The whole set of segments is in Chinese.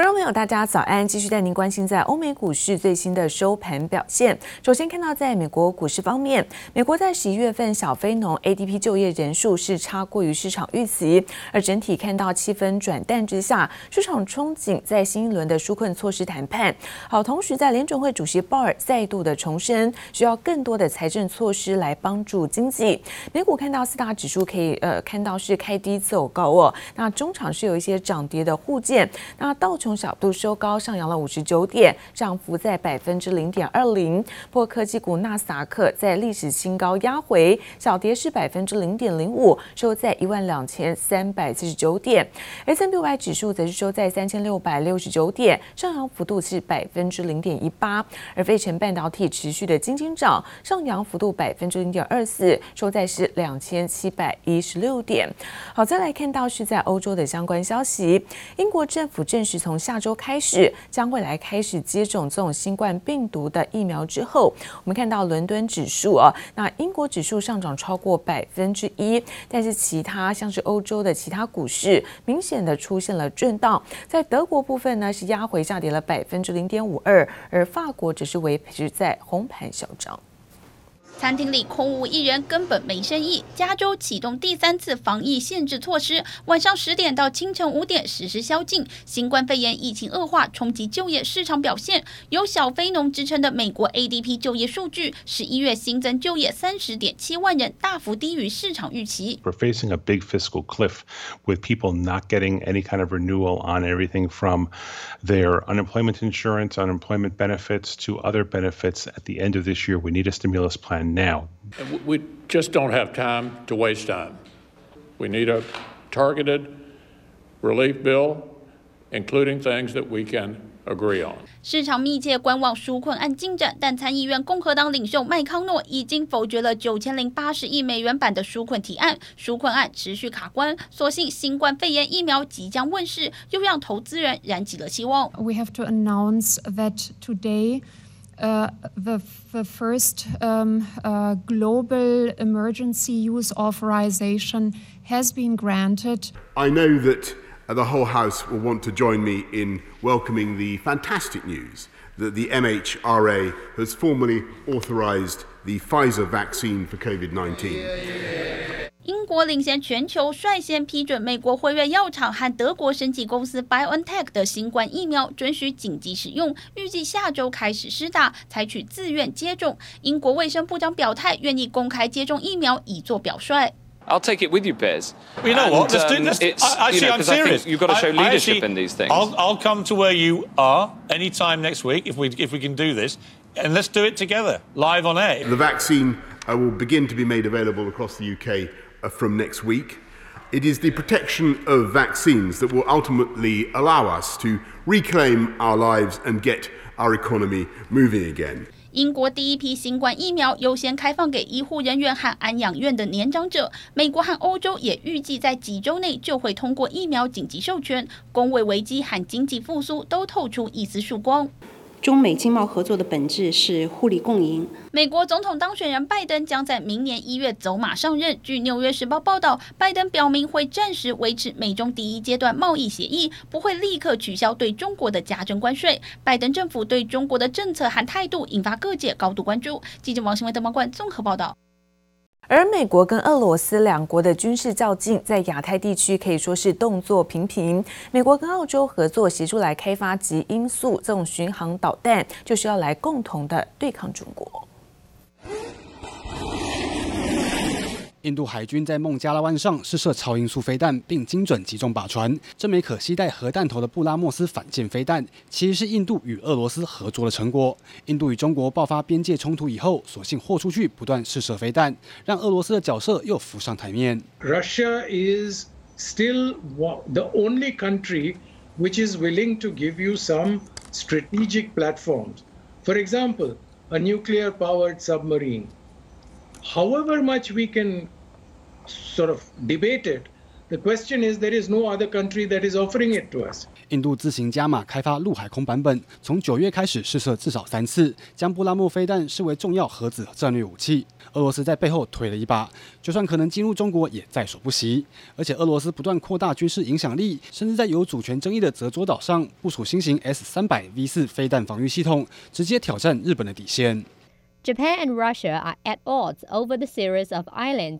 观众朋友，大家早安！继续带您关心在欧美股市最新的收盘表现。首先看到，在美国股市方面，美国在十一月份小非农 ADP 就业人数是差过于市场预期，而整体看到气氛转淡之下，市场憧憬在新一轮的纾困措施谈判。好，同时在联准会主席鲍尔再度的重申，需要更多的财政措施来帮助经济。美股看到四大指数可以呃看到是开低走高哦，那中场是有一些涨跌的互见，那道琼。小度收高，上扬了五十九点，涨幅在百分之零点二零。不过科技股纳斯达克在历史新高压回，小跌是百分之零点零五，收在一万两千三百四十九点。S&P 500指数则是收在三千六百六十九点，上扬幅度是百分之零点一八。而费城半导体持续的金金涨，上扬幅度百分之零点二四，收在是两千七百一十六点。好，再来看到是在欧洲的相关消息，英国政府正式从下周开始将会来开始接种这种新冠病毒的疫苗之后，我们看到伦敦指数啊，那英国指数上涨超过百分之一，但是其他像是欧洲的其他股市明显的出现了震荡，在德国部分呢是压回下跌了百分之零点五二，而法国只是维持在红盘小涨。餐厅里空无一人，根本没生意。加州启动第三次防疫限制措施，晚上十点到清晨五点实施宵禁。新冠肺炎疫情恶化，冲击就业市场表现。有小非农之称的美国 ADP 就业数据，十一月新增就业三十点七万人，大幅低于市场预期。We're facing a big fiscal cliff, with people not getting any kind of renewal on everything from their unemployment insurance, unemployment benefits to other benefits. At the end of this year, we need a stimulus plan. Now, we just don't have time to waste time. We need a targeted relief bill, including things that we can agree on. 市场密切观望纾困案进展，但参议院共和党领袖麦康诺已经否决了九千零八十亿美元版的纾困提案。纾困案持续卡关，所幸新冠肺炎疫苗即将问世，又让投资人燃起了希望。We have to announce that today. Uh, the, the first um, uh, global emergency use authorization has been granted. I know that the whole House will want to join me in welcoming the fantastic news that the MHRA has formally authorized the Pfizer vaccine for COVID 19. Yeah, yeah. 英国领先全球，率先批准美国辉瑞药厂和德国生技公司 BioNTech 的新冠疫苗准许紧急使用，预计下周开始施打，采取自愿接种。英国卫生部长表态，愿意公开接种疫苗，以作表率。I'll take it with you, Piers. You know what? Let's do this. Actually, I'm serious. You've got to show leadership in these things. I'll, I'll come to where you are anytime next week if we if we can do this, and let's do it together, live on air. The vaccine will begin to be made available across the UK. From next week, it is the protection of vaccines that will ultimately allow us to reclaim our lives and get our economy moving again. 英国第一批新冠疫苗优先开放给医护人员和安养院的年长者。美国和欧洲也预计在几周内就会通过疫苗紧急授权。公卫危机和经济复苏都透出一丝曙光。 中美经贸合作的本质是互利共赢。美国总统当选人拜登将在明年一月走马上任。据《纽约时报》报道，拜登表明会暂时维持美中第一阶段贸易协议，不会立刻取消对中国的加征关税。拜登政府对中国的政策和态度引发各界高度关注。记者王新伟、邓茂冠综合报道。而美国跟俄罗斯两国的军事较劲，在亚太地区可以说是动作频频。美国跟澳洲合作，协助来开发及音速这种巡航导弹，就是要来共同的对抗中国。印度海军在孟加拉湾上试射超音速飞弹，并精准击中靶船。这枚可携带核弹头的布拉莫斯反舰飞弹，其实是印度与俄罗斯合作的成果。印度与中国爆发边界冲突以后，索性豁出去，不断试射飞弹，让俄罗斯的角色又浮上台面。Russia is still the only country which is willing to give you some strategic platforms. For example, a nuclear-powered submarine. However much we can sort of debate it, The question is, there is no other country that is offering it to us. 印度自行加码开发陆海空版本，从九月开始试射至少三次，将布拉莫飞弹视为重要核子战略武器。俄罗斯在背后推了一把，就算可能进入中国，也在所不惜。而且俄罗斯不断扩大军事影响力，甚至在有主权争议的泽佐岛上部署新型 S 三百 V 四飞弹防御系统，直接挑战日本的底线。Japan and Russia are at odds over the series of islands.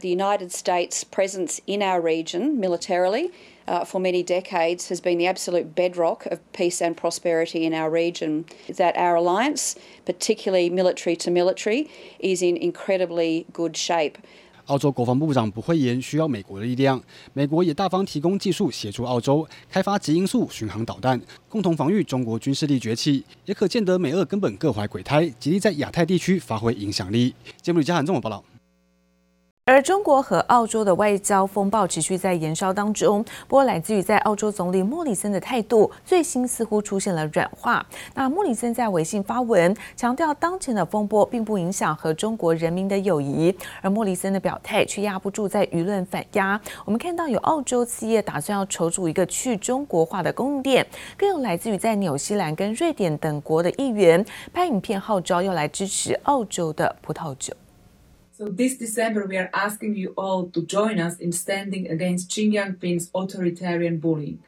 The United States' presence in our region militarily uh, for many decades has been the absolute bedrock of peace and prosperity in our region. That our alliance, particularly military to military, is in incredibly good shape. 澳洲国防部长不讳言需要美国的力量，美国也大方提供技术协助澳洲开发极音速巡航导弹，共同防御中国军事力崛起，也可见得美俄根本各怀鬼胎，极力在亚太地区发挥影响力。节目李嘉涵综合报道。 而中国和澳洲的外交风暴持续在延烧当中，不过来自于在澳洲总理莫里森的态度，最新似乎出现了软化。那莫里森在微信发文强调，当前的风波并不影响和中国人民的友谊，而莫里森的表态却压不住在舆论反压。我们看到有澳洲企业打算要筹组一个去中国化的供应链，更有来自于在纽西兰跟瑞典等国的议员拍影片号召要来支持澳洲的葡萄酒。So this December, we are asking you all to join us in standing against Xi Jinping's authoritarian bullying.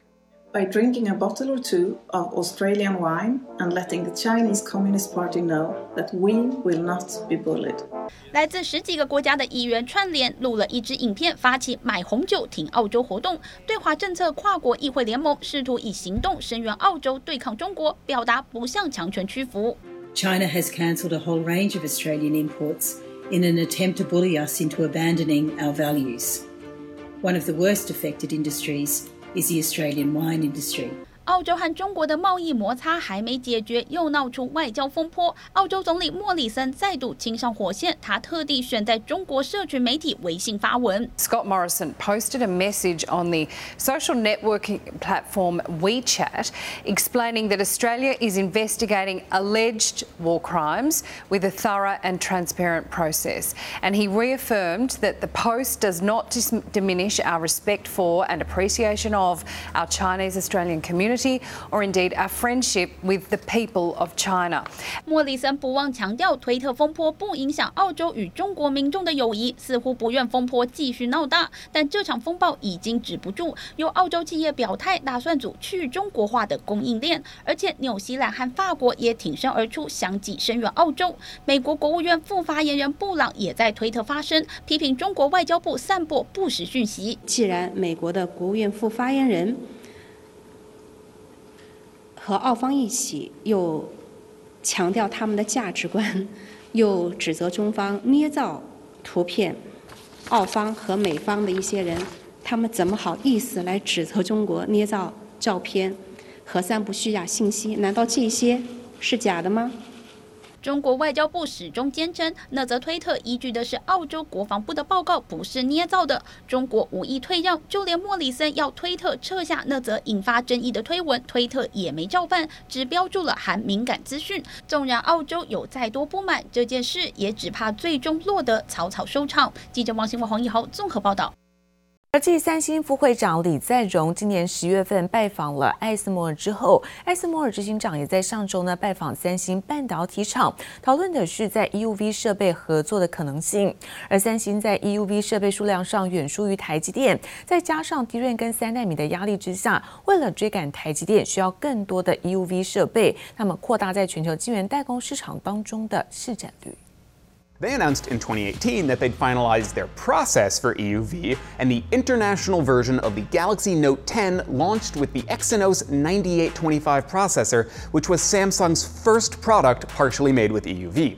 By drinking a bottle or two of Australian wine and letting the Chinese Communist Party know that we will not be bullied. 来自十几个国家的议员串联录了一支影片，发起买红酒挺澳洲活动。对华政策跨国议会联盟试图以行动声援澳洲对抗中国，表达不向强权屈服。China has cancelled a whole range of Australian imports in an attempt to bully us into abandoning our values. One of the worst affected industries is the Australian wine industry. 澳洲和中国的贸易摩擦还没解决，又闹出外交风波。澳洲总理莫里森再度亲上火线，他特地选在中国社群媒体微信发文。Scott Morrison posted a message on the social networking platform WeChat, explaining that Australia is investigating alleged war crimes with a thorough and transparent process. And he reaffirmed that the post does not diminish our respect for and appreciation of our Chinese Australian Community. or indeed our friendship with the people of China。莫里森不忘强调，推特风波不影响澳洲与中国民众的友谊，似乎不愿风波继续闹大。但这场风暴已经止不住，有澳洲企业表态，打算组去中国化的供应链，而且纽西兰和法国也挺身而出，相继声援澳洲。美国国务院副发言人布朗也在推特发声，批评中国外交部散播不实讯息。既然美国的国务院副发言人，和澳方一起，又强调他们的价值观，又指责中方捏造图片。澳方和美方的一些人，他们怎么好意思来指责中国捏造照片和散布虚假信息？难道这些是假的吗？中国外交部始终坚称，那则推特依据的是澳洲国防部的报告，不是捏造的。中国无意退让，就连莫里森要推特撤下那则引发争议的推文，推特也没照办，只标注了含敏感资讯。纵然澳洲有再多不满，这件事也只怕最终落得草草收场。记者王新文、黄奕豪综合报道。而继三星副会长李在镕今年十月份拜访了艾斯摩尔之后，艾斯摩尔执行长也在上周呢拜访三星半导体厂，讨论的是在 EUV 设备合作的可能性。而三星在 EUV 设备数量上远输于台积电，再加上 DRAM 跟三纳米的压力之下，为了追赶台积电，需要更多的 EUV 设备，那么扩大在全球晶圆代工市场当中的市占率。They announced in 2018 that they'd finalized their process for EUV, and the international version of the Galaxy Note 10 launched with the Exynos 9825 processor, which was Samsung's first product partially made with EUV.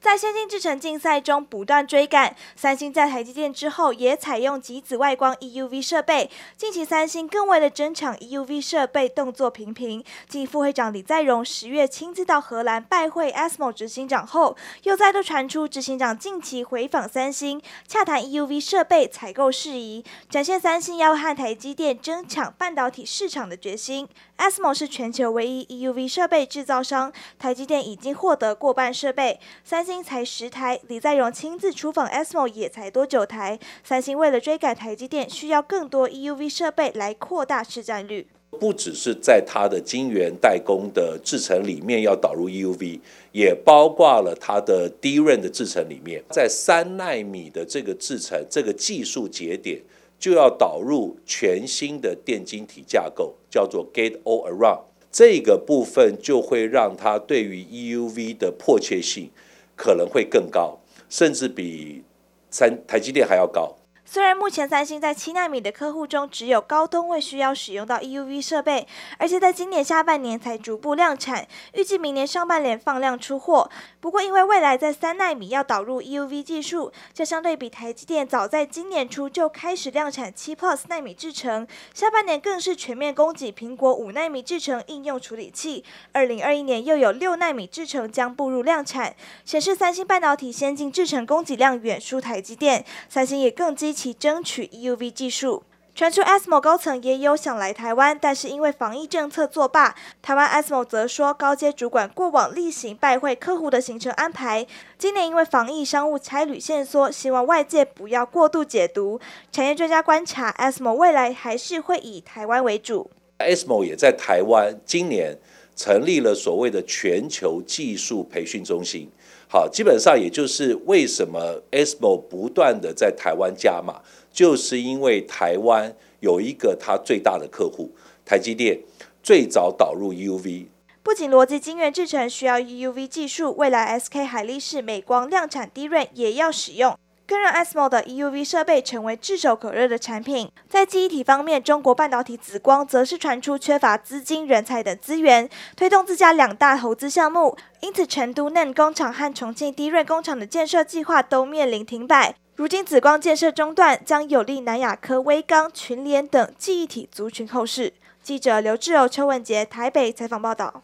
在先进制程竞赛中不断追赶，三星在台积电之后也采用极紫外光 EUV 设备。近期三星更为了争抢 EUV 设备，动作频频。继副会长李在镕十月亲自到荷兰拜会 ASML 执行长后，又再度传出执行长近期回访三星，洽谈 EUV 设备采购事宜，展现三星要和台积电争抢半导体市场的决心。ASML 是全球唯一 EUV 设备制造商，台积电已经获得过半设备，三星才十台。李在镕亲自出访 ASML 也才多九台。三星为了追赶台积电，需要更多 EUV 设备来扩大市占率。不只是在它的晶圆代工的制程里面要导入 EUV，也包括了它的 DRAM 的制程里面，在三纳米的这个制程这个技术节点。就要导入全新的电晶体架构，叫做 Gate All Around，这个部分就会让它对于 EUV 的迫切性可能会更高，甚至比三台积电还要高。虽然目前三星在七纳米的客户中只有高通会需要使用到 EUV 设备，而且在今年下半年才逐步量产，预计明年上半年放量出货。不过因为未来在三纳米要导入 EUV 技术，这相对比台积电早在今年初就开始量产七 Plus 纳米制程，下半年更是全面供给苹果五纳米制程应用处理器。二零二一年又有六纳米制程将步入量产，显示三星半导体先进制程供给量远输台积电，三星也更积其争取 EUV 技术，传出 ASML 高层也有想来台湾，但是因为防疫政策作罢。台湾 ASML 则说，高阶主管过往例行拜会客户的行程安排，今年因为防疫商务差旅限缩，希望外界不要过度解读。产业专家观察，ASML 未来还是会以台湾为主。ASML 也在台湾今年成立了所谓的全球技术培训中心。好，基本上也就是为什么 ASML 不断的在台湾加码，就是因为台湾有一个它最大的客户，台积电最早导入 EUV。不仅逻辑晶圆制程需要 EUV 技术，未来 SK 海力士、美光量产 DRAM 也要使用。更让 ASML 的 EUV 设备成为炙手可热的产品。在记忆体方面，中国半导体紫光则是传出缺乏资金、人才等资源，推动自家两大投资项目，因此成都 NAND 工厂和重庆 D 瑞工厂的建设计划都面临停摆。如今紫光建设中断，将有利南亚科、威刚、群联等记忆体族群后市。记者刘志柔、邱文杰台北采访报道。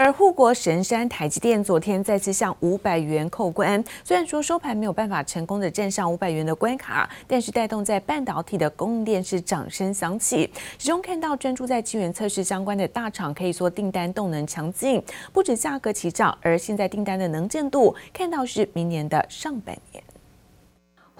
而护国神山台积电昨天再次向五百元扣关，虽然说收盘没有办法成功的站上五百元的关卡，但是带动在半导体的供应链是掌声响起。其中看到专注在晶圆测试相关的大厂，可以说订单动能强劲，不止价格齐涨，而现在订单的能见度看到是明年的上半年。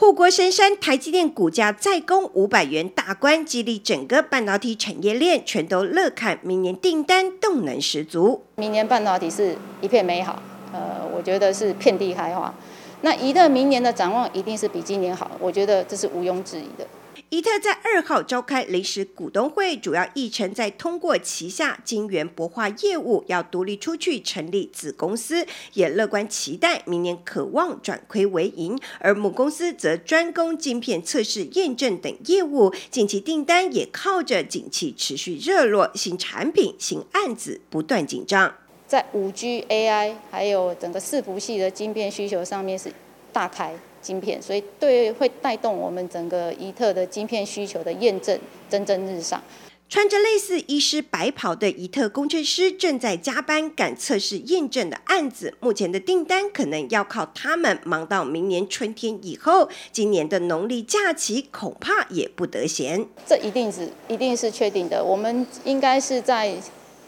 护国神山台积电股价再攻五百元大关，激励整个半导体产业链全都乐看明年订单动能十足。明年半导体是一片美好，呃，我觉得是遍地开花。那宜特明年的展望一定是比今年好，我觉得这是毋庸置疑的。伊特在二号召开临时股东会，主要议程在通过旗下晶圆博化业务要独立出去成立子公司，也乐观期待明年可望转亏为盈。而母公司则专攻晶片测试验证等业务，近期订单也靠着景气持续热络，新产品新案子不断紧张。在五 G、AI 还有整个伺服器的晶片需求上面是大开。晶片，所以对会带动我们整个宜特的晶片需求的验证蒸蒸日上。穿着类似医师白袍的宜特工程师正在加班赶测试验证的案子，目前的订单可能要靠他们忙到明年春天以后。今年的农历假期恐怕也不得闲。这一定是一定是确定的。我们应该是在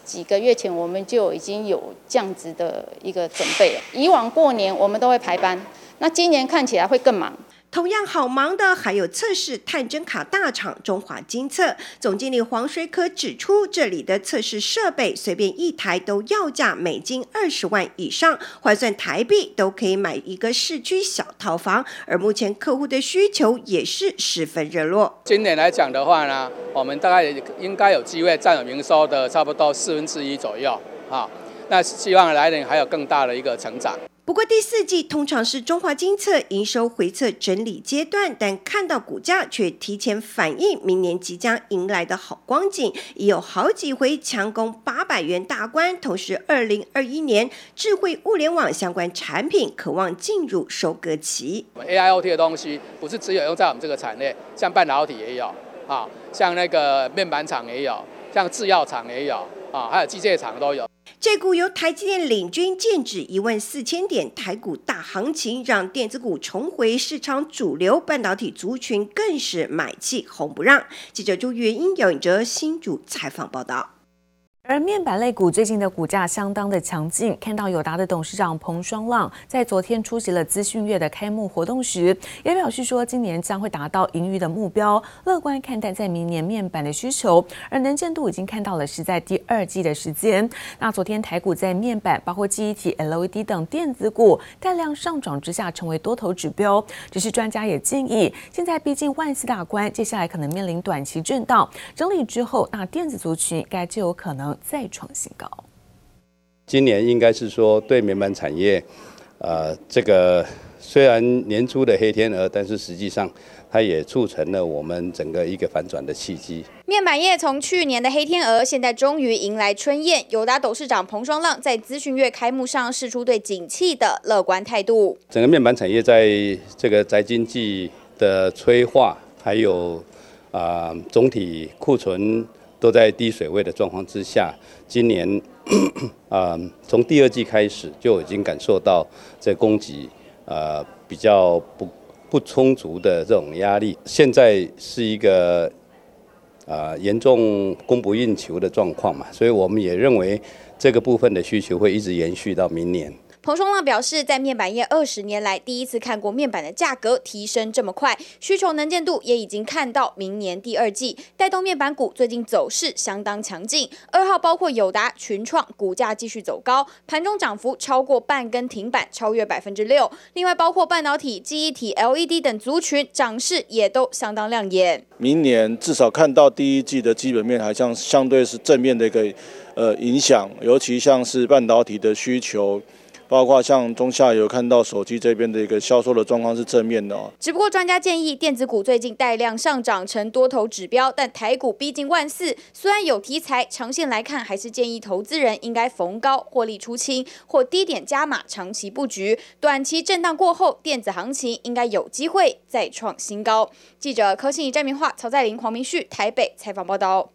几个月前我们就已经有这样子的一个准备了。以往过年我们都会排班。那今年看起来会更忙。同样好忙的还有测试探针卡大厂中华金测，总经理黄水可指出，这里的测试设备随便一台都要价美金二十万以上，换算台币都可以买一个市区小套房。而目前客户的需求也是十分热络。今年来讲的话呢，我们大概应该有机会占有营收的差不多四分之一左右。好，那希望来年还有更大的一个成长。不过第四季通常是中华金测营收回测整理阶段，但看到股价却提前反映明年即将迎来的好光景，已有好几回强攻八百元大关。同时，二零二一年智慧物联网相关产品可望进入收割期。AIoT 的东西不是只有用在我们这个产业，像半导体也有啊，像那个面板厂也有，像制药厂也有啊，还有机械厂都有。这股由台积电领军，剑指一万四千点台股大行情，让电子股重回市场主流，半导体族群更是买气红不让。记者朱月英、姚颖哲新主采访报道。而面板类股最近的股价相当的强劲，看到友达的董事长彭双浪在昨天出席了资讯月的开幕活动时，也表示说今年将会达到盈余的目标，乐观看待在明年面板的需求，而能见度已经看到了是在第二季的时间。那昨天台股在面板、包括记忆体、LED 等电子股带量上涨之下，成为多头指标。只是专家也建议，现在毕竟万四大关，接下来可能面临短期震荡整理之后，那电子族群该就有可能。再创新高。今年应该是说对面板产业，呃，这个虽然年初的黑天鹅，但是实际上它也促成了我们整个一个反转的契机。面板业从去年的黑天鹅，现在终于迎来春宴。友达董事长彭双浪在资讯月开幕上释出对景气的乐观态度。整个面板产业在这个宅经济的催化，还有啊、呃、总体库存。都在低水位的状况之下，今年啊，从、第二季开始就已经感受到这供给呃比较不不充足的这种压力。现在是一个啊、严重供不应求的状况嘛，所以我们也认为这个部分的需求会一直延续到明年。彭双浪表示，在面板业二十年来第一次看过面板的价格提升这么快，需求能见度也已经看到明年第二季，带动面板股最近走势相当强劲。二号包括友达、群创股价继续走高，盘中涨幅超过半根停板，超越百分之六。另外包括半导体、记忆体、LED 等族群涨势也都相当亮眼。明年至少看到第一季的基本面还像相对是正面的一个呃影响，尤其像是半导体的需求。包括像中下游看到手机这边的一个销售的状况是正面的哦。只不过专家建议，电子股最近带量上涨成多头指标，但台股逼近万四，虽然有题材，长线来看还是建议投资人应该逢高获利出清或低点加码长期布局。短期震荡过后，电子行情应该有机会再创新高。记者柯信怡、詹明化、曹在林、黄明旭台北采访报道。